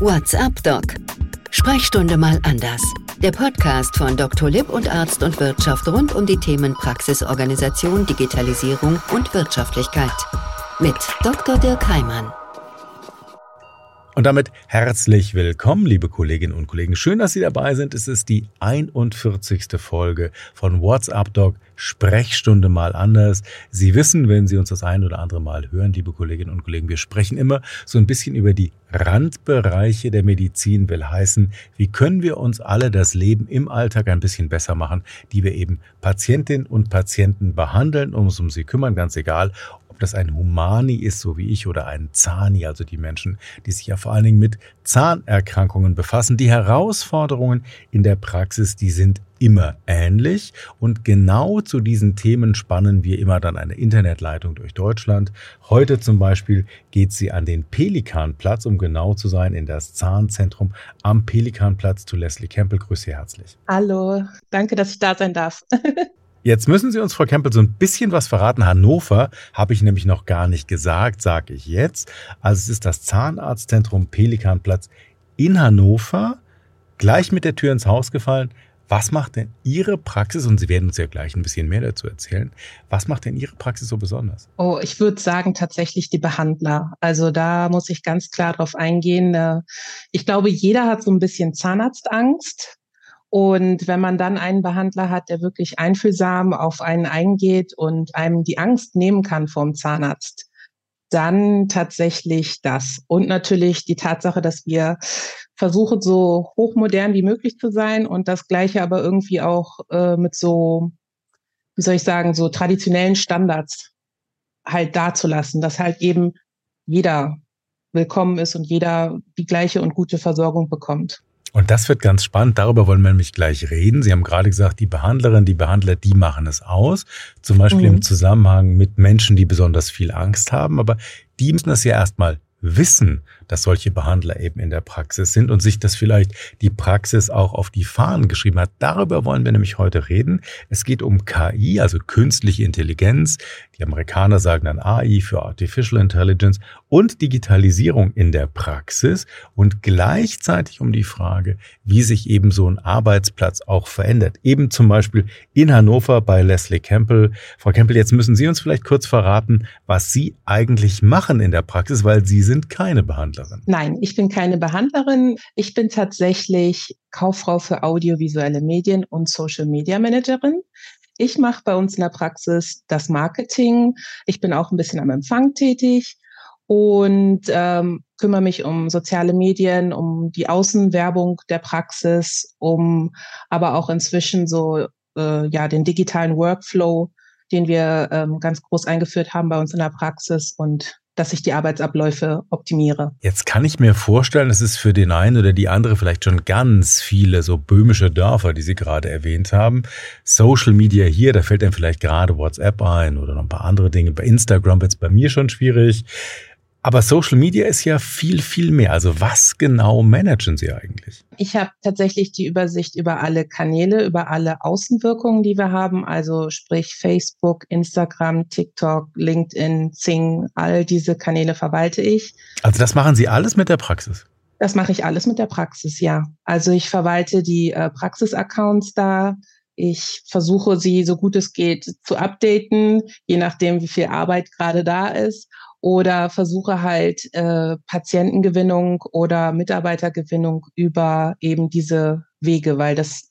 What's up, Doc? Sprechstunde mal anders. Der Podcast von Dr. Lipp und Arzt und Wirtschaft rund um die Themen Praxisorganisation, Digitalisierung und Wirtschaftlichkeit. Mit Dr. Dirk Heimann. Und damit herzlich willkommen, liebe Kolleginnen und Kollegen. Schön, dass Sie dabei sind. Es ist die 41. Folge von WhatsApp Doc Sprechstunde mal anders. Sie wissen, wenn Sie uns das ein oder andere Mal hören, liebe Kolleginnen und Kollegen, wir sprechen immer so ein bisschen über die Randbereiche der Medizin, will heißen, wie können wir uns alle das Leben im Alltag ein bisschen besser machen, die wir eben Patientinnen und Patienten behandeln, uns um sie kümmern, ganz egal, das ein Humani ist, so wie ich, oder ein Zani, also die Menschen, die sich ja vor allen Dingen mit Zahnerkrankungen befassen. Die Herausforderungen in der Praxis, die sind immer ähnlich und genau zu diesen Themen spannen wir immer dann eine Internetleitung durch Deutschland. Heute zum Beispiel geht sie an den Pelikanplatz, um genau zu sein, in das Zahnzentrum am Pelikanplatz zu Leslie Campbell. Grüße Sie herzlich. Hallo, danke, dass ich da sein darf. Jetzt müssen Sie uns, Frau Kempel, so ein bisschen was verraten. Hannover habe ich nämlich noch gar nicht gesagt, sage ich jetzt. Also es ist das Zahnarztzentrum Pelikanplatz in Hannover, gleich mit der Tür ins Haus gefallen. Was macht denn Ihre Praxis, und Sie werden uns ja gleich ein bisschen mehr dazu erzählen, was macht denn Ihre Praxis so besonders? Oh, ich würde sagen tatsächlich die Behandler. Also da muss ich ganz klar drauf eingehen. Äh, ich glaube, jeder hat so ein bisschen Zahnarztangst. Und wenn man dann einen Behandler hat, der wirklich einfühlsam auf einen eingeht und einem die Angst nehmen kann vom Zahnarzt, dann tatsächlich das. Und natürlich die Tatsache, dass wir versuchen, so hochmodern wie möglich zu sein und das Gleiche aber irgendwie auch äh, mit so, wie soll ich sagen, so traditionellen Standards halt dazulassen, dass halt eben jeder willkommen ist und jeder die gleiche und gute Versorgung bekommt. Und das wird ganz spannend. Darüber wollen wir nämlich gleich reden. Sie haben gerade gesagt, die Behandlerin, die Behandler, die machen es aus. Zum Beispiel mhm. im Zusammenhang mit Menschen, die besonders viel Angst haben. Aber die müssen das ja erstmal wissen, dass solche Behandler eben in der Praxis sind und sich das vielleicht die Praxis auch auf die Fahnen geschrieben hat. Darüber wollen wir nämlich heute reden. Es geht um KI, also künstliche Intelligenz. Die Amerikaner sagen dann AI für Artificial Intelligence und Digitalisierung in der Praxis und gleichzeitig um die Frage, wie sich eben so ein Arbeitsplatz auch verändert. Eben zum Beispiel in Hannover bei Leslie Campbell. Frau Campbell, jetzt müssen Sie uns vielleicht kurz verraten, was Sie eigentlich machen in der Praxis, weil Sie sind keine Behandlerin. Nein, ich bin keine Behandlerin. Ich bin tatsächlich Kauffrau für audiovisuelle Medien und Social Media Managerin. Ich mache bei uns in der Praxis das Marketing. Ich bin auch ein bisschen am Empfang tätig und ähm, kümmere mich um soziale Medien, um die Außenwerbung der Praxis, um aber auch inzwischen so äh, ja den digitalen Workflow, den wir ähm, ganz groß eingeführt haben bei uns in der Praxis und dass ich die Arbeitsabläufe optimiere. Jetzt kann ich mir vorstellen, es ist für den einen oder die andere vielleicht schon ganz viele so böhmische Dörfer, die Sie gerade erwähnt haben. Social Media hier, da fällt einem vielleicht gerade WhatsApp ein oder noch ein paar andere Dinge. Bei Instagram wird es bei mir schon schwierig. Aber Social Media ist ja viel, viel mehr. Also was genau managen Sie eigentlich? Ich habe tatsächlich die Übersicht über alle Kanäle, über alle Außenwirkungen, die wir haben. Also sprich Facebook, Instagram, TikTok, LinkedIn, Zing, all diese Kanäle verwalte ich. Also das machen Sie alles mit der Praxis? Das mache ich alles mit der Praxis, ja. Also ich verwalte die äh, Praxis-Accounts da. Ich versuche sie so gut es geht zu updaten, je nachdem, wie viel Arbeit gerade da ist oder versuche halt äh, Patientengewinnung oder Mitarbeitergewinnung über eben diese Wege, weil das,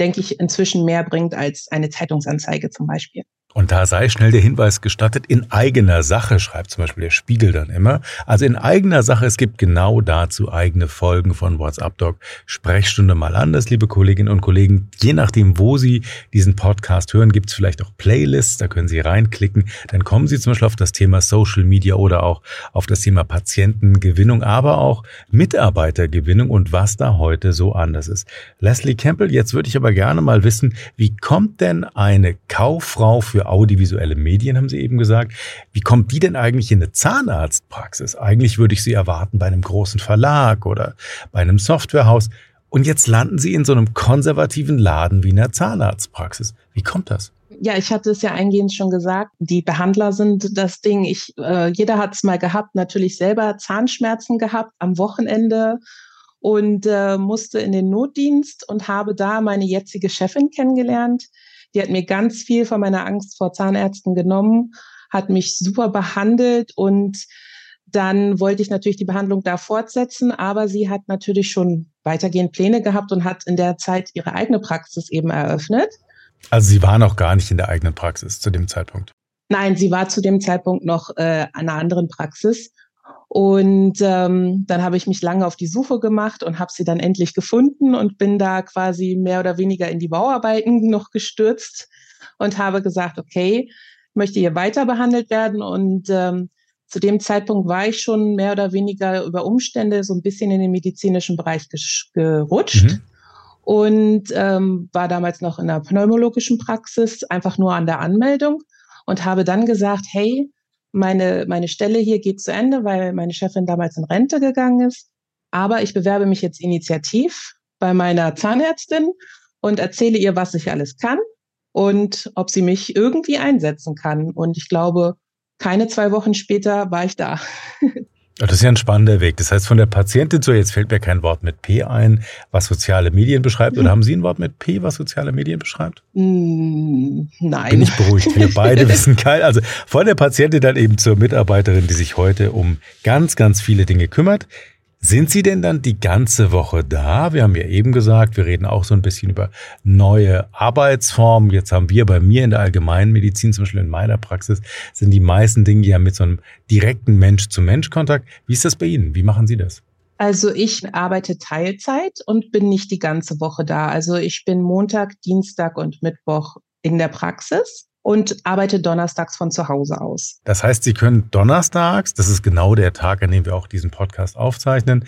denke ich, inzwischen mehr bringt als eine Zeitungsanzeige zum Beispiel. Und da sei schnell der Hinweis gestattet, in eigener Sache, schreibt zum Beispiel der Spiegel dann immer. Also in eigener Sache, es gibt genau dazu eigene Folgen von WhatsApp Doc. Sprechstunde mal anders, liebe Kolleginnen und Kollegen. Je nachdem, wo Sie diesen Podcast hören, gibt es vielleicht auch Playlists, da können Sie reinklicken. Dann kommen Sie zum Beispiel auf das Thema Social Media oder auch auf das Thema Patientengewinnung, aber auch Mitarbeitergewinnung und was da heute so anders ist. Leslie Campbell, jetzt würde ich aber gerne mal wissen, wie kommt denn eine Kauffrau für für audiovisuelle Medien, haben Sie eben gesagt. Wie kommt die denn eigentlich in eine Zahnarztpraxis? Eigentlich würde ich sie erwarten bei einem großen Verlag oder bei einem Softwarehaus. Und jetzt landen Sie in so einem konservativen Laden wie in einer Zahnarztpraxis. Wie kommt das? Ja, ich hatte es ja eingehend schon gesagt. Die Behandler sind das Ding. Ich, äh, jeder hat es mal gehabt, natürlich selber Zahnschmerzen gehabt am Wochenende und äh, musste in den Notdienst und habe da meine jetzige Chefin kennengelernt. Die hat mir ganz viel von meiner Angst vor Zahnärzten genommen, hat mich super behandelt und dann wollte ich natürlich die Behandlung da fortsetzen, aber sie hat natürlich schon weitergehend Pläne gehabt und hat in der Zeit ihre eigene Praxis eben eröffnet. Also Sie war noch gar nicht in der eigenen Praxis zu dem Zeitpunkt? Nein, sie war zu dem Zeitpunkt noch äh, in einer anderen Praxis. Und ähm, dann habe ich mich lange auf die Suche gemacht und habe sie dann endlich gefunden und bin da quasi mehr oder weniger in die Bauarbeiten noch gestürzt und habe gesagt, okay, möchte hier weiter behandelt werden. Und ähm, zu dem Zeitpunkt war ich schon mehr oder weniger über Umstände so ein bisschen in den medizinischen Bereich gerutscht. Mhm und ähm, war damals noch in der pneumologischen Praxis, einfach nur an der Anmeldung und habe dann gesagt, hey, meine, meine Stelle hier geht zu Ende, weil meine Chefin damals in Rente gegangen ist. Aber ich bewerbe mich jetzt initiativ bei meiner Zahnärztin und erzähle ihr, was ich alles kann und ob sie mich irgendwie einsetzen kann. Und ich glaube, keine zwei Wochen später war ich da. Das ist ja ein spannender Weg. Das heißt, von der Patientin zu, jetzt fällt mir kein Wort mit P ein, was soziale Medien beschreibt. Oder haben Sie ein Wort mit P, was soziale Medien beschreibt? Mm, nein. Bin ich beruhigt. Wir beide wissen kein. Also von der Patientin dann eben zur Mitarbeiterin, die sich heute um ganz, ganz viele Dinge kümmert. Sind Sie denn dann die ganze Woche da? Wir haben ja eben gesagt, wir reden auch so ein bisschen über neue Arbeitsformen. Jetzt haben wir bei mir in der Allgemeinmedizin, zum Beispiel in meiner Praxis, sind die meisten Dinge ja mit so einem direkten Mensch-zu-Mensch-Kontakt. Wie ist das bei Ihnen? Wie machen Sie das? Also ich arbeite Teilzeit und bin nicht die ganze Woche da. Also ich bin Montag, Dienstag und Mittwoch in der Praxis und arbeite donnerstags von zu Hause aus. Das heißt, Sie können donnerstags, das ist genau der Tag, an dem wir auch diesen Podcast aufzeichnen,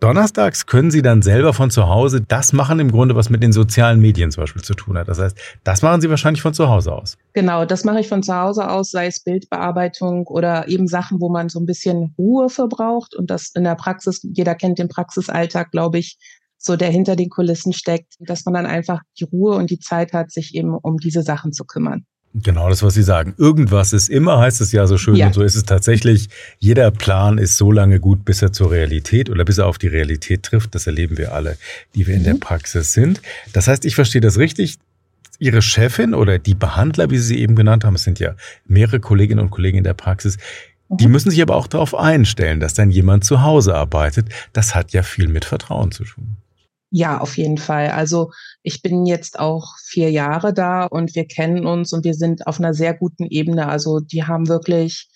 Donnerstags können Sie dann selber von zu Hause das machen, im Grunde, was mit den sozialen Medien zum Beispiel zu tun hat. Das heißt, das machen Sie wahrscheinlich von zu Hause aus. Genau, das mache ich von zu Hause aus, sei es Bildbearbeitung oder eben Sachen, wo man so ein bisschen Ruhe verbraucht und das in der Praxis, jeder kennt den Praxisalltag, glaube ich, so der hinter den Kulissen steckt, dass man dann einfach die Ruhe und die Zeit hat, sich eben um diese Sachen zu kümmern. Genau das, was Sie sagen. Irgendwas ist immer, heißt es ja so schön. Ja. Und so ist es tatsächlich. Jeder Plan ist so lange gut, bis er zur Realität oder bis er auf die Realität trifft. Das erleben wir alle, die wir mhm. in der mhm. Praxis sind. Das heißt, ich verstehe das richtig. Ihre Chefin oder die Behandler, wie Sie sie eben genannt haben, es sind ja mehrere Kolleginnen und Kollegen in der Praxis, die mhm. müssen sich aber auch darauf einstellen, dass dann jemand zu Hause arbeitet. Das hat ja viel mit Vertrauen zu tun. Ja, auf jeden Fall. Also ich bin jetzt auch vier Jahre da und wir kennen uns und wir sind auf einer sehr guten Ebene. Also die haben wirklich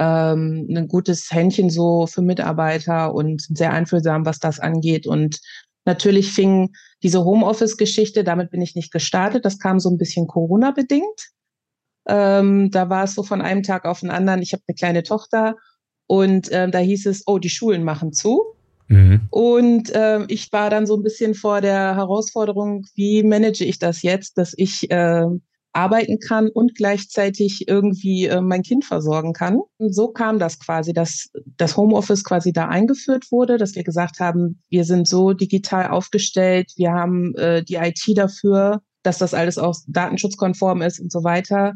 ähm, ein gutes Händchen so für Mitarbeiter und sind sehr einfühlsam, was das angeht. Und natürlich fing diese Homeoffice-Geschichte, damit bin ich nicht gestartet. Das kam so ein bisschen Corona-bedingt. Ähm, da war es so von einem Tag auf den anderen. Ich habe eine kleine Tochter und äh, da hieß es, oh, die Schulen machen zu. Mhm. Und äh, ich war dann so ein bisschen vor der Herausforderung, wie manage ich das jetzt, dass ich äh, arbeiten kann und gleichzeitig irgendwie äh, mein Kind versorgen kann. Und so kam das quasi, dass das Homeoffice quasi da eingeführt wurde, dass wir gesagt haben, wir sind so digital aufgestellt, wir haben äh, die IT dafür, dass das alles auch datenschutzkonform ist und so weiter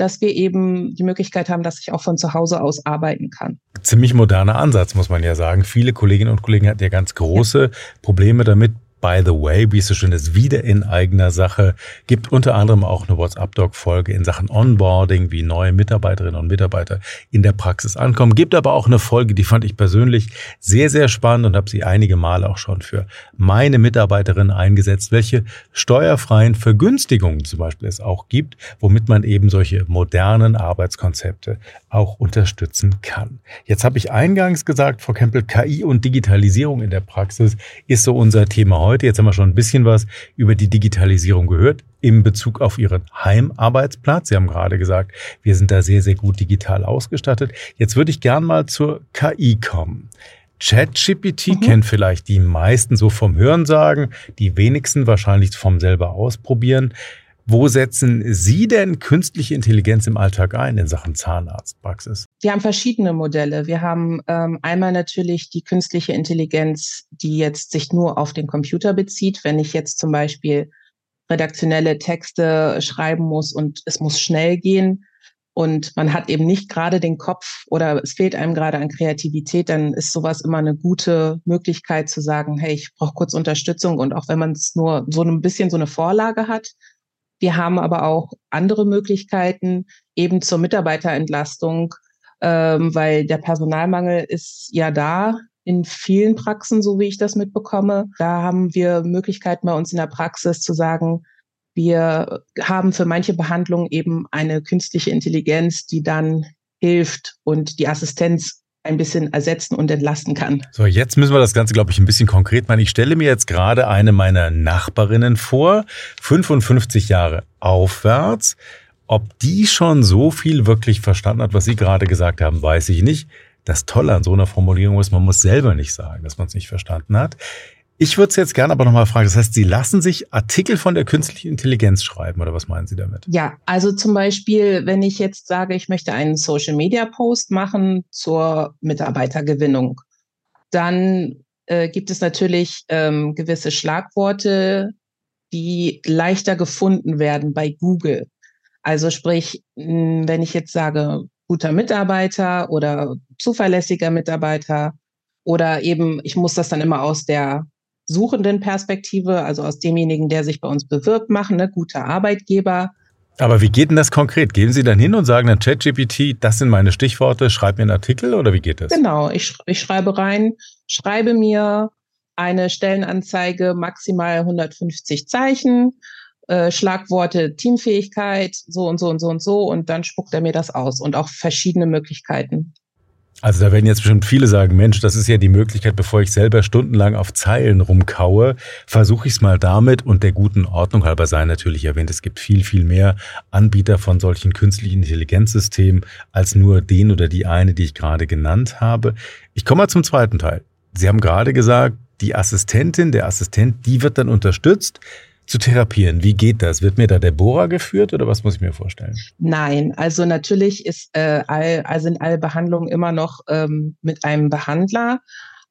dass wir eben die Möglichkeit haben, dass ich auch von zu Hause aus arbeiten kann. Ziemlich moderner Ansatz, muss man ja sagen. Viele Kolleginnen und Kollegen hatten ja ganz große ja. Probleme damit, by the way, wie es so schön ist, wieder in eigener Sache. Gibt unter anderem auch eine WhatsApp-Doc-Folge in Sachen Onboarding, wie neue Mitarbeiterinnen und Mitarbeiter in der Praxis ankommen. Gibt aber auch eine Folge, die fand ich persönlich sehr, sehr spannend und habe sie einige Male auch schon für meine Mitarbeiterinnen eingesetzt, welche steuerfreien Vergünstigungen zum Beispiel es auch gibt, womit man eben solche modernen Arbeitskonzepte auch unterstützen kann. Jetzt habe ich eingangs gesagt, Frau Kempel, KI und Digitalisierung in der Praxis ist so unser Thema heute heute. Jetzt haben wir schon ein bisschen was über die Digitalisierung gehört in Bezug auf Ihren Heimarbeitsplatz. Sie haben gerade gesagt, wir sind da sehr, sehr gut digital ausgestattet. Jetzt würde ich gern mal zur KI kommen. ChatGPT mhm. kennt vielleicht die meisten so vom Hörensagen, die wenigsten wahrscheinlich vom selber ausprobieren. Wo setzen Sie denn künstliche Intelligenz im Alltag ein in Sachen Zahnarztpraxis? Wir haben verschiedene Modelle. Wir haben ähm, einmal natürlich die künstliche Intelligenz, die jetzt sich nur auf den Computer bezieht. Wenn ich jetzt zum Beispiel redaktionelle Texte schreiben muss und es muss schnell gehen und man hat eben nicht gerade den Kopf oder es fehlt einem gerade an Kreativität, dann ist sowas immer eine gute Möglichkeit zu sagen, hey, ich brauche kurz Unterstützung und auch wenn man es nur so ein bisschen so eine Vorlage hat. Wir haben aber auch andere Möglichkeiten eben zur Mitarbeiterentlastung, ähm, weil der Personalmangel ist ja da in vielen Praxen, so wie ich das mitbekomme. Da haben wir Möglichkeiten bei uns in der Praxis zu sagen, wir haben für manche Behandlungen eben eine künstliche Intelligenz, die dann hilft und die Assistenz ein bisschen ersetzen und entlasten kann. So, jetzt müssen wir das Ganze, glaube ich, ein bisschen konkret machen. Ich stelle mir jetzt gerade eine meiner Nachbarinnen vor, 55 Jahre aufwärts. Ob die schon so viel wirklich verstanden hat, was Sie gerade gesagt haben, weiß ich nicht. Das Tolle an so einer Formulierung ist, man muss selber nicht sagen, dass man es nicht verstanden hat. Ich würde es jetzt gerne aber nochmal fragen. Das heißt, Sie lassen sich Artikel von der künstlichen Intelligenz schreiben oder was meinen Sie damit? Ja, also zum Beispiel, wenn ich jetzt sage, ich möchte einen Social Media Post machen zur Mitarbeitergewinnung, dann äh, gibt es natürlich ähm, gewisse Schlagworte, die leichter gefunden werden bei Google. Also sprich, wenn ich jetzt sage, guter Mitarbeiter oder zuverlässiger Mitarbeiter oder eben, ich muss das dann immer aus der suchenden Perspektive, also aus demjenigen, der sich bei uns bewirbt, machen, ne, guter Arbeitgeber. Aber wie geht denn das konkret? Gehen Sie dann hin und sagen dann ChatGPT, das sind meine Stichworte, schreib mir einen Artikel oder wie geht das? Genau, ich, ich schreibe rein, schreibe mir eine Stellenanzeige maximal 150 Zeichen, äh, Schlagworte Teamfähigkeit, so und so und so und so und dann spuckt er mir das aus und auch verschiedene Möglichkeiten. Also da werden jetzt bestimmt viele sagen, Mensch, das ist ja die Möglichkeit, bevor ich selber stundenlang auf Zeilen rumkaue, versuche ich es mal damit und der guten Ordnung halber sei natürlich erwähnt, es gibt viel, viel mehr Anbieter von solchen künstlichen Intelligenzsystemen als nur den oder die eine, die ich gerade genannt habe. Ich komme mal zum zweiten Teil. Sie haben gerade gesagt, die Assistentin, der Assistent, die wird dann unterstützt zu therapieren. Wie geht das? Wird mir da der Bohrer geführt oder was muss ich mir vorstellen? Nein, also natürlich ist, äh, all, also sind alle Behandlungen immer noch ähm, mit einem Behandler.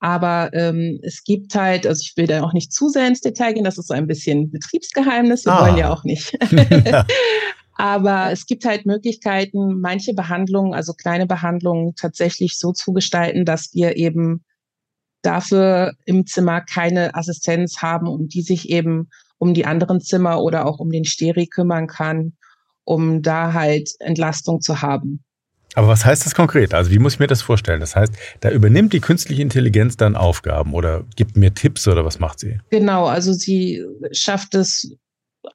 Aber ähm, es gibt halt, also ich will da auch nicht zu sehr ins Detail gehen, das ist so ein bisschen Betriebsgeheimnis, wir ah. wollen ja auch nicht. Aber es gibt halt Möglichkeiten, manche Behandlungen, also kleine Behandlungen tatsächlich so zu gestalten, dass wir eben dafür im Zimmer keine Assistenz haben und die sich eben um die anderen Zimmer oder auch um den Steri kümmern kann, um da halt Entlastung zu haben. Aber was heißt das konkret? Also wie muss ich mir das vorstellen? Das heißt, da übernimmt die künstliche Intelligenz dann Aufgaben oder gibt mir Tipps oder was macht sie? Genau, also sie schafft es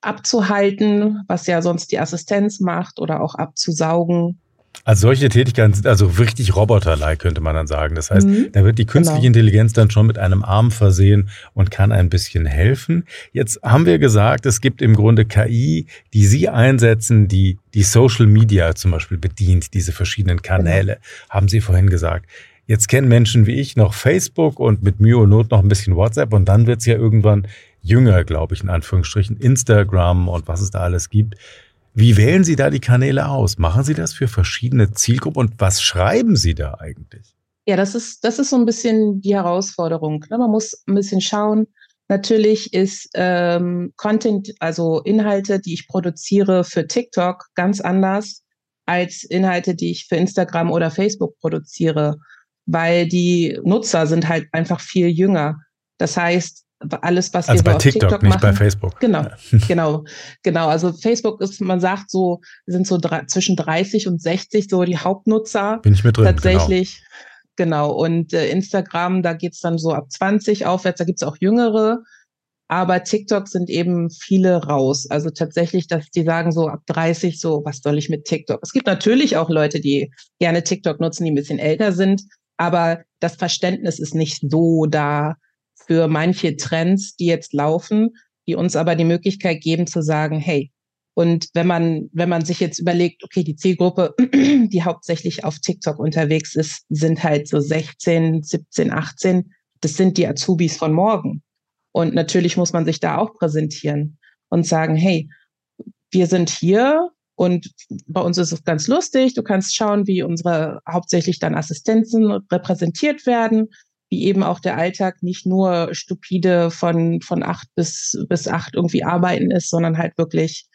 abzuhalten, was ja sonst die Assistenz macht oder auch abzusaugen. Also solche Tätigkeiten sind also richtig roboterlike, könnte man dann sagen. Das heißt, mhm, da wird die künstliche genau. Intelligenz dann schon mit einem Arm versehen und kann ein bisschen helfen. Jetzt haben wir gesagt, es gibt im Grunde KI, die Sie einsetzen, die die Social Media zum Beispiel bedient, diese verschiedenen Kanäle, genau. haben Sie vorhin gesagt. Jetzt kennen Menschen wie ich noch Facebook und mit Mühe und Not noch ein bisschen WhatsApp und dann wird es ja irgendwann jünger, glaube ich, in Anführungsstrichen, Instagram und was es da alles gibt. Wie wählen Sie da die Kanäle aus? Machen Sie das für verschiedene Zielgruppen und was schreiben Sie da eigentlich? Ja, das ist, das ist so ein bisschen die Herausforderung. Ne? Man muss ein bisschen schauen. Natürlich ist ähm, Content, also Inhalte, die ich produziere für TikTok, ganz anders als Inhalte, die ich für Instagram oder Facebook produziere, weil die Nutzer sind halt einfach viel jünger. Das heißt, alles, was also wir bei TikTok, TikTok nicht machen. bei Facebook. Genau, ja. genau, genau. Also Facebook ist, man sagt so, sind so drei, zwischen 30 und 60 so die Hauptnutzer. Bin ich mit drin. Tatsächlich. Genau. Genau, und äh, Instagram, da geht's dann so ab 20 aufwärts, da gibt's auch jüngere. Aber TikTok sind eben viele raus. Also tatsächlich, dass die sagen so ab 30 so, was soll ich mit TikTok? Es gibt natürlich auch Leute, die gerne TikTok nutzen, die ein bisschen älter sind. Aber das Verständnis ist nicht so da, für manche Trends, die jetzt laufen, die uns aber die Möglichkeit geben zu sagen, hey, und wenn man, wenn man sich jetzt überlegt, okay, die Zielgruppe, die hauptsächlich auf TikTok unterwegs ist, sind halt so 16, 17, 18. Das sind die Azubis von morgen. Und natürlich muss man sich da auch präsentieren und sagen, hey, wir sind hier und bei uns ist es ganz lustig. Du kannst schauen, wie unsere hauptsächlich dann Assistenzen repräsentiert werden. Wie eben auch der Alltag nicht nur stupide von, von acht bis, bis acht irgendwie arbeiten ist, sondern halt wirklich,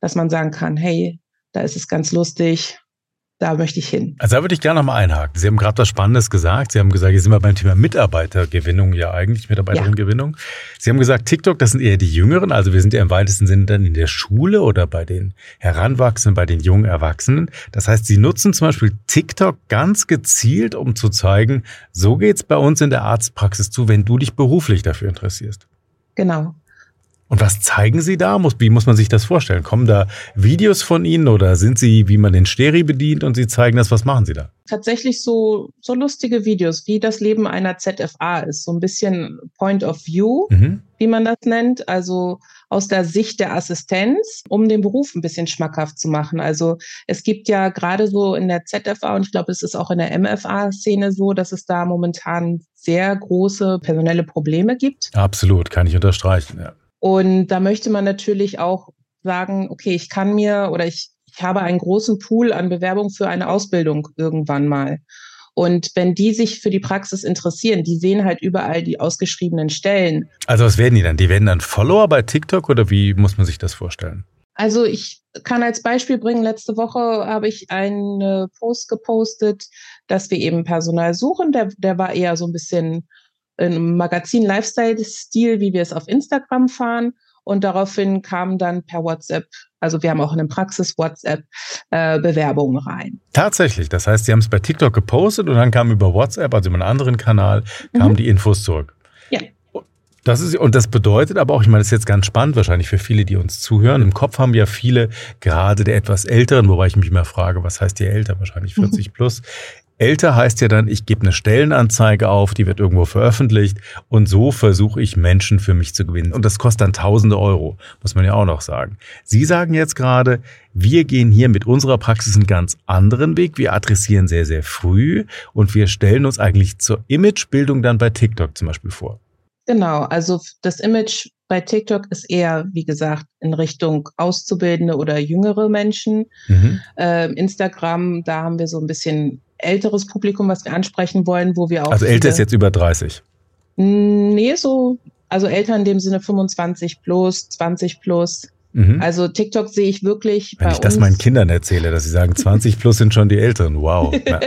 dass man sagen kann, hey, da ist es ganz lustig, da möchte ich hin. Also da würde ich gerne nochmal einhaken. Sie haben gerade was Spannendes gesagt. Sie haben gesagt, jetzt sind wir beim Thema Mitarbeitergewinnung ja eigentlich, Mitarbeiterinnengewinnung. Ja. Sie haben gesagt, TikTok, das sind eher die Jüngeren, also wir sind ja im weitesten Sinne dann in der Schule oder bei den Heranwachsenden, bei den jungen Erwachsenen. Das heißt, Sie nutzen zum Beispiel TikTok ganz gezielt, um zu zeigen, so geht's bei uns in der Arztpraxis zu, wenn du dich beruflich dafür interessierst. Genau. Und was zeigen Sie da? wie muss man sich das vorstellen? Kommen da Videos von Ihnen oder sind Sie, wie man den Steri bedient und Sie zeigen das? Was machen Sie da? Tatsächlich so, so lustige Videos, wie das Leben einer ZFA ist. So ein bisschen Point of View, mhm. wie man das nennt. Also aus der Sicht der Assistenz, um den Beruf ein bisschen schmackhaft zu machen. Also es gibt ja gerade so in der ZFA und ich glaube, es ist auch in der MFA-Szene so, dass es da momentan sehr große personelle Probleme gibt. Absolut, kann ich unterstreichen, ja. Und da möchte man natürlich auch sagen, okay, ich kann mir oder ich, ich habe einen großen Pool an Bewerbungen für eine Ausbildung irgendwann mal. Und wenn die sich für die Praxis interessieren, die sehen halt überall die ausgeschriebenen Stellen. Also was werden die dann? Die werden dann Follower bei TikTok oder wie muss man sich das vorstellen? Also ich kann als Beispiel bringen, letzte Woche habe ich einen Post gepostet, dass wir eben Personal suchen. Der, der war eher so ein bisschen im Magazin Lifestyle-Stil, wie wir es auf Instagram fahren. Und daraufhin kamen dann per WhatsApp, also wir haben auch in der Praxis WhatsApp äh, Bewerbungen rein. Tatsächlich, das heißt, Sie haben es bei TikTok gepostet und dann kam über WhatsApp, also über einen anderen Kanal, kamen mhm. die Infos zurück. Ja. Das ist, und das bedeutet aber auch, ich meine, das ist jetzt ganz spannend wahrscheinlich für viele, die uns zuhören. Im Kopf haben ja viele, gerade der etwas Älteren, wobei ich mich immer frage, was heißt hier älter? Wahrscheinlich 40 mhm. plus. Älter heißt ja dann, ich gebe eine Stellenanzeige auf, die wird irgendwo veröffentlicht und so versuche ich Menschen für mich zu gewinnen. Und das kostet dann tausende Euro, muss man ja auch noch sagen. Sie sagen jetzt gerade, wir gehen hier mit unserer Praxis einen ganz anderen Weg. Wir adressieren sehr, sehr früh und wir stellen uns eigentlich zur Imagebildung dann bei TikTok zum Beispiel vor. Genau, also das Image bei TikTok ist eher, wie gesagt, in Richtung Auszubildende oder jüngere Menschen. Mhm. Äh, Instagram, da haben wir so ein bisschen älteres Publikum, was wir ansprechen wollen, wo wir auch. Also älter ist jetzt über 30. Nee, so, also älter in dem Sinne 25 plus, 20 plus. Mhm. Also TikTok sehe ich wirklich. Wenn ich das meinen Kindern erzähle, dass sie sagen, 20 plus sind schon die Älteren. Wow. Ja.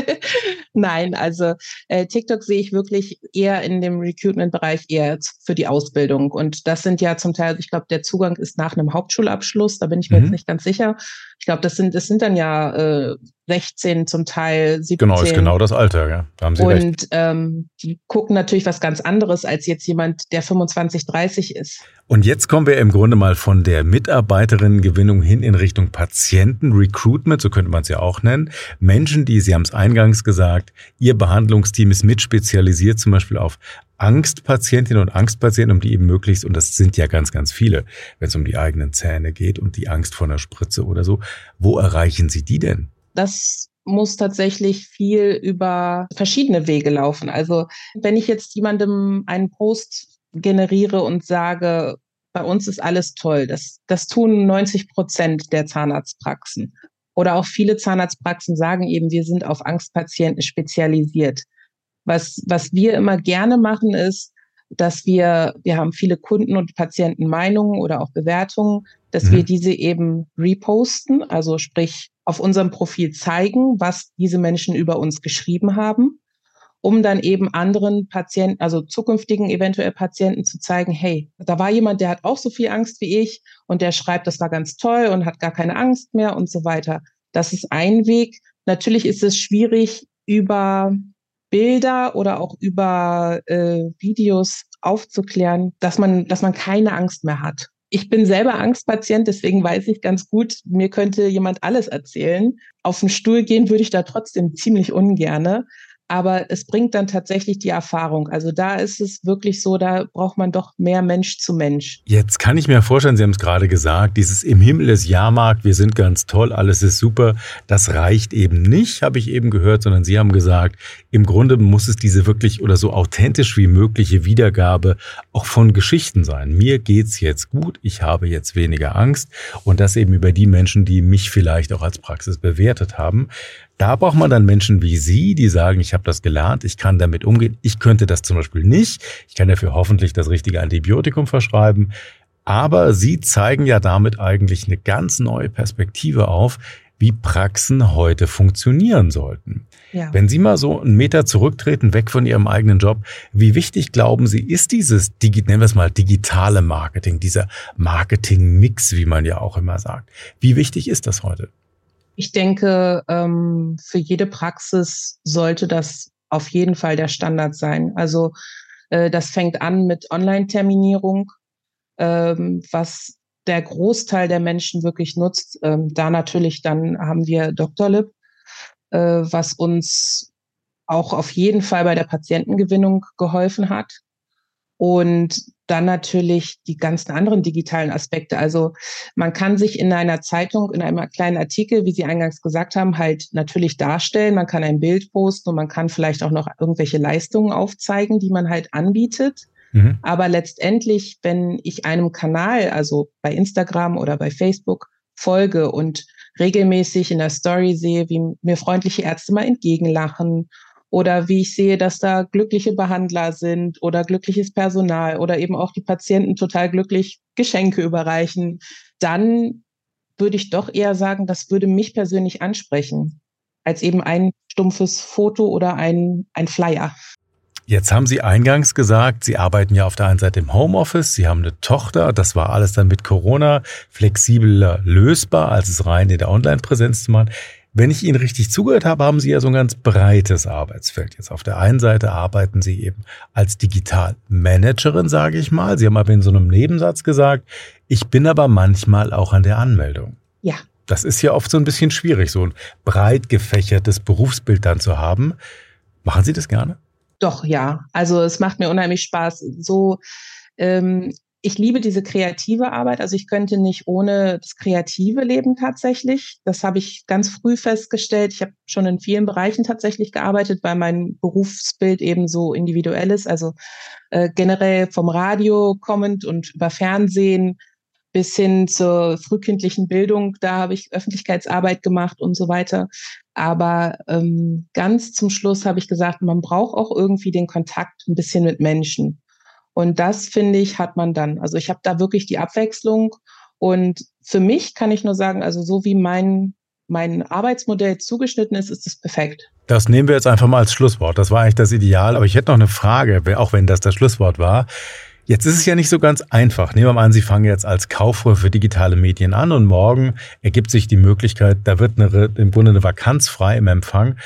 Nein, also äh, TikTok sehe ich wirklich eher in dem Recruitment-Bereich eher für die Ausbildung. Und das sind ja zum Teil, ich glaube, der Zugang ist nach einem Hauptschulabschluss, da bin ich mir mhm. jetzt nicht ganz sicher. Ich glaube, das sind, das sind dann ja äh, 16 zum Teil, 17. Genau, ist genau das Alter, ja. Da haben Sie und recht. Ähm, die gucken natürlich was ganz anderes als jetzt jemand, der 25, 30 ist. Und jetzt kommen wir im Grunde mal von der Mitarbeiterinnengewinnung hin in Richtung Patienten-Recruitment, so könnte man es ja auch nennen. Menschen, die, Sie haben es eingangs gesagt, Ihr Behandlungsteam ist mitspezialisiert zum Beispiel auf Angstpatientinnen und Angstpatienten, um die eben möglichst, und das sind ja ganz, ganz viele, wenn es um die eigenen Zähne geht und die Angst vor einer Spritze oder so. Wo erreichen Sie die denn? Das muss tatsächlich viel über verschiedene Wege laufen. Also wenn ich jetzt jemandem einen Post generiere und sage, bei uns ist alles toll, das, das tun 90 Prozent der Zahnarztpraxen. Oder auch viele Zahnarztpraxen sagen eben, wir sind auf Angstpatienten spezialisiert. Was, was wir immer gerne machen, ist, dass wir, wir haben viele Kunden- und Patientenmeinungen oder auch Bewertungen, dass mhm. wir diese eben reposten, also sprich auf unserem Profil zeigen, was diese Menschen über uns geschrieben haben, um dann eben anderen Patienten, also zukünftigen eventuell Patienten zu zeigen, hey, da war jemand, der hat auch so viel Angst wie ich und der schreibt, das war ganz toll und hat gar keine Angst mehr und so weiter. Das ist ein Weg. Natürlich ist es schwierig, über Bilder oder auch über äh, Videos aufzuklären, dass man, dass man keine Angst mehr hat. Ich bin selber Angstpatient, deswegen weiß ich ganz gut, mir könnte jemand alles erzählen. Auf den Stuhl gehen würde ich da trotzdem ziemlich ungerne aber es bringt dann tatsächlich die Erfahrung. Also da ist es wirklich so, da braucht man doch mehr Mensch zu Mensch. Jetzt kann ich mir vorstellen, Sie haben es gerade gesagt, dieses im Himmel des Jahrmarkt, wir sind ganz toll, alles ist super, das reicht eben nicht, habe ich eben gehört, sondern Sie haben gesagt, im Grunde muss es diese wirklich oder so authentisch wie mögliche Wiedergabe auch von Geschichten sein. Mir geht's jetzt gut, ich habe jetzt weniger Angst und das eben über die Menschen, die mich vielleicht auch als Praxis bewertet haben. Da braucht man dann Menschen wie Sie, die sagen, ich habe das gelernt, ich kann damit umgehen. Ich könnte das zum Beispiel nicht. Ich kann dafür hoffentlich das richtige Antibiotikum verschreiben. Aber Sie zeigen ja damit eigentlich eine ganz neue Perspektive auf, wie Praxen heute funktionieren sollten. Ja. Wenn Sie mal so einen Meter zurücktreten, weg von Ihrem eigenen Job, wie wichtig glauben Sie, ist dieses, nennen wir es mal, digitale Marketing, dieser Marketing-Mix, wie man ja auch immer sagt? Wie wichtig ist das heute? Ich denke, ähm, für jede Praxis sollte das auf jeden Fall der Standard sein. Also äh, das fängt an mit Online-Terminierung, ähm, was der Großteil der Menschen wirklich nutzt. Ähm, da natürlich dann haben wir. Lip, äh, was uns auch auf jeden Fall bei der Patientengewinnung geholfen hat. Und dann natürlich die ganzen anderen digitalen Aspekte. Also man kann sich in einer Zeitung, in einem kleinen Artikel, wie Sie eingangs gesagt haben, halt natürlich darstellen. Man kann ein Bild posten und man kann vielleicht auch noch irgendwelche Leistungen aufzeigen, die man halt anbietet. Mhm. Aber letztendlich, wenn ich einem Kanal, also bei Instagram oder bei Facebook, folge und regelmäßig in der Story sehe, wie mir freundliche Ärzte mal entgegenlachen oder wie ich sehe, dass da glückliche Behandler sind oder glückliches Personal oder eben auch die Patienten total glücklich Geschenke überreichen, dann würde ich doch eher sagen, das würde mich persönlich ansprechen, als eben ein stumpfes Foto oder ein, ein Flyer. Jetzt haben Sie eingangs gesagt, Sie arbeiten ja auf der einen Seite im Homeoffice, Sie haben eine Tochter, das war alles dann mit Corona flexibler lösbar, als es rein in der Online-Präsenz zu machen. Wenn ich Ihnen richtig zugehört habe, haben Sie ja so ein ganz breites Arbeitsfeld. Jetzt auf der einen Seite arbeiten Sie eben als Digitalmanagerin, sage ich mal. Sie haben aber in so einem Nebensatz gesagt, ich bin aber manchmal auch an der Anmeldung. Ja. Das ist ja oft so ein bisschen schwierig, so ein breit gefächertes Berufsbild dann zu haben. Machen Sie das gerne? Doch, ja. Also es macht mir unheimlich Spaß. So, ähm, ich liebe diese kreative Arbeit. Also ich könnte nicht ohne das kreative Leben tatsächlich. Das habe ich ganz früh festgestellt. Ich habe schon in vielen Bereichen tatsächlich gearbeitet, weil mein Berufsbild eben so individuell ist. Also äh, generell vom Radio kommend und über Fernsehen bis hin zur frühkindlichen Bildung. Da habe ich Öffentlichkeitsarbeit gemacht und so weiter. Aber ähm, ganz zum Schluss habe ich gesagt, man braucht auch irgendwie den Kontakt ein bisschen mit Menschen. Und das, finde ich, hat man dann. Also ich habe da wirklich die Abwechslung. Und für mich kann ich nur sagen, also so wie mein, mein Arbeitsmodell zugeschnitten ist, ist es perfekt. Das nehmen wir jetzt einfach mal als Schlusswort. Das war eigentlich das Ideal. Aber ich hätte noch eine Frage, auch wenn das das Schlusswort war. Jetzt ist es ja nicht so ganz einfach. Nehmen wir mal an, Sie fangen jetzt als Kauffrau für digitale Medien an und morgen ergibt sich die Möglichkeit, da wird eine, im Grunde eine Vakanz frei im Empfang.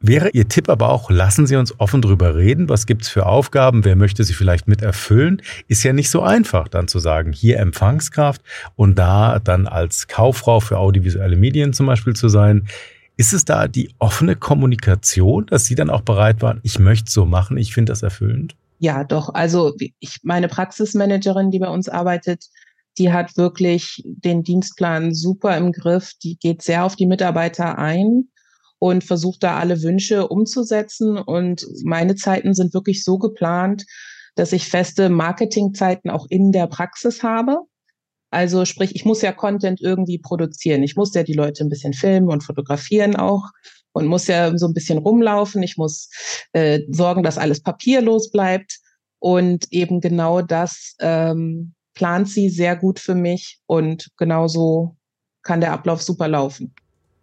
Wäre Ihr Tipp aber auch, lassen Sie uns offen drüber reden. Was gibt's für Aufgaben? Wer möchte sie vielleicht mit erfüllen? Ist ja nicht so einfach, dann zu sagen, hier Empfangskraft und da dann als Kauffrau für audiovisuelle Medien zum Beispiel zu sein. Ist es da die offene Kommunikation, dass Sie dann auch bereit waren, ich möchte so machen, ich finde das erfüllend? Ja, doch. Also ich, meine Praxismanagerin, die bei uns arbeitet, die hat wirklich den Dienstplan super im Griff. Die geht sehr auf die Mitarbeiter ein und versucht da alle Wünsche umzusetzen. Und meine Zeiten sind wirklich so geplant, dass ich feste Marketingzeiten auch in der Praxis habe. Also sprich, ich muss ja Content irgendwie produzieren. Ich muss ja die Leute ein bisschen filmen und fotografieren auch und muss ja so ein bisschen rumlaufen. Ich muss äh, sorgen, dass alles papierlos bleibt. Und eben genau das ähm, plant sie sehr gut für mich und genauso kann der Ablauf super laufen.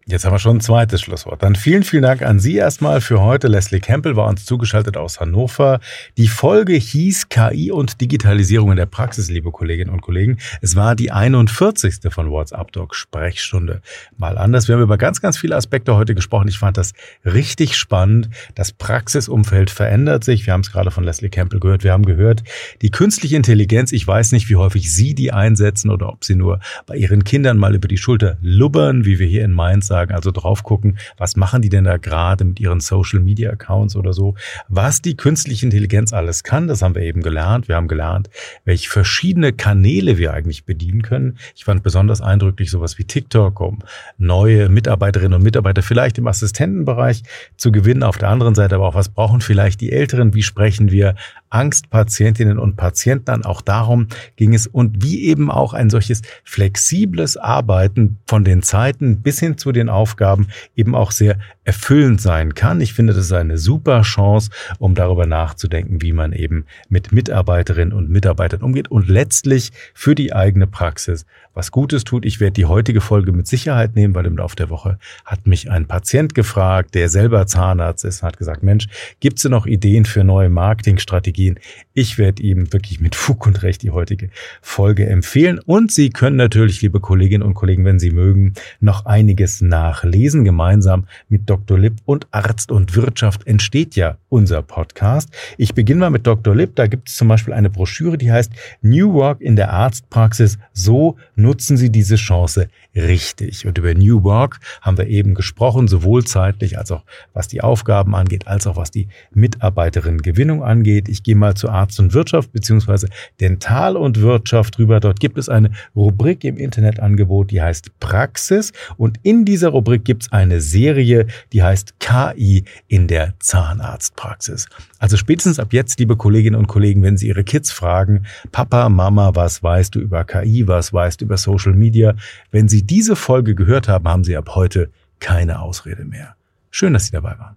Jetzt haben wir schon ein zweites Schlusswort. Dann vielen, vielen Dank an Sie erstmal für heute. Leslie Campbell war uns zugeschaltet aus Hannover. Die Folge hieß KI und Digitalisierung in der Praxis, liebe Kolleginnen und Kollegen. Es war die 41. von WhatsApp Doc Sprechstunde. Mal anders. Wir haben über ganz, ganz viele Aspekte heute gesprochen. Ich fand das richtig spannend. Das Praxisumfeld verändert sich. Wir haben es gerade von Leslie Campbell gehört. Wir haben gehört, die künstliche Intelligenz, ich weiß nicht, wie häufig Sie die einsetzen oder ob Sie nur bei Ihren Kindern mal über die Schulter lubbern, wie wir hier in Mainz also drauf gucken, was machen die denn da gerade mit ihren Social Media Accounts oder so, was die künstliche Intelligenz alles kann, das haben wir eben gelernt. Wir haben gelernt, welche verschiedene Kanäle wir eigentlich bedienen können. Ich fand besonders eindrücklich sowas wie TikTok, um neue Mitarbeiterinnen und Mitarbeiter vielleicht im Assistentenbereich zu gewinnen. Auf der anderen Seite aber auch, was brauchen vielleicht die Älteren? Wie sprechen wir Angstpatientinnen und Patienten an? Auch darum ging es und wie eben auch ein solches flexibles Arbeiten von den Zeiten bis hin zu den neuen Aufgaben eben auch sehr erfüllend sein kann. Ich finde, das ist eine super Chance, um darüber nachzudenken, wie man eben mit Mitarbeiterinnen und Mitarbeitern umgeht und letztlich für die eigene Praxis was Gutes tut. Ich werde die heutige Folge mit Sicherheit nehmen, weil im Laufe der Woche hat mich ein Patient gefragt, der selber Zahnarzt ist, hat gesagt, Mensch, gibt es noch Ideen für neue Marketingstrategien? Ich werde ihm wirklich mit Fug und Recht die heutige Folge empfehlen. Und Sie können natürlich, liebe Kolleginnen und Kollegen, wenn Sie mögen, noch einiges nachlesen. Gemeinsam mit Dr. Lipp und Arzt und Wirtschaft entsteht ja unser Podcast. Ich beginne mal mit Dr. Lipp. Da gibt es zum Beispiel eine Broschüre, die heißt New Work in der Arztpraxis. So nutzen Sie diese Chance richtig. Und über New Work haben wir eben gesprochen, sowohl zeitlich als auch was die Aufgaben angeht, als auch was die Mitarbeiterinnengewinnung angeht. Ich gehe mal zu Arzt und Wirtschaft beziehungsweise Dental und Wirtschaft drüber. Dort gibt es eine Rubrik im Internetangebot, die heißt Praxis. Und in dieser Rubrik gibt es eine Serie, die heißt KI in der Zahnarztpraxis. Also spätestens ab jetzt, liebe Kolleginnen und Kollegen, wenn Sie Ihre Kids fragen, Papa, Mama, was weißt du über KI, was weißt du über Social Media, wenn Sie diese Folge gehört haben, haben Sie ab heute keine Ausrede mehr. Schön, dass Sie dabei waren.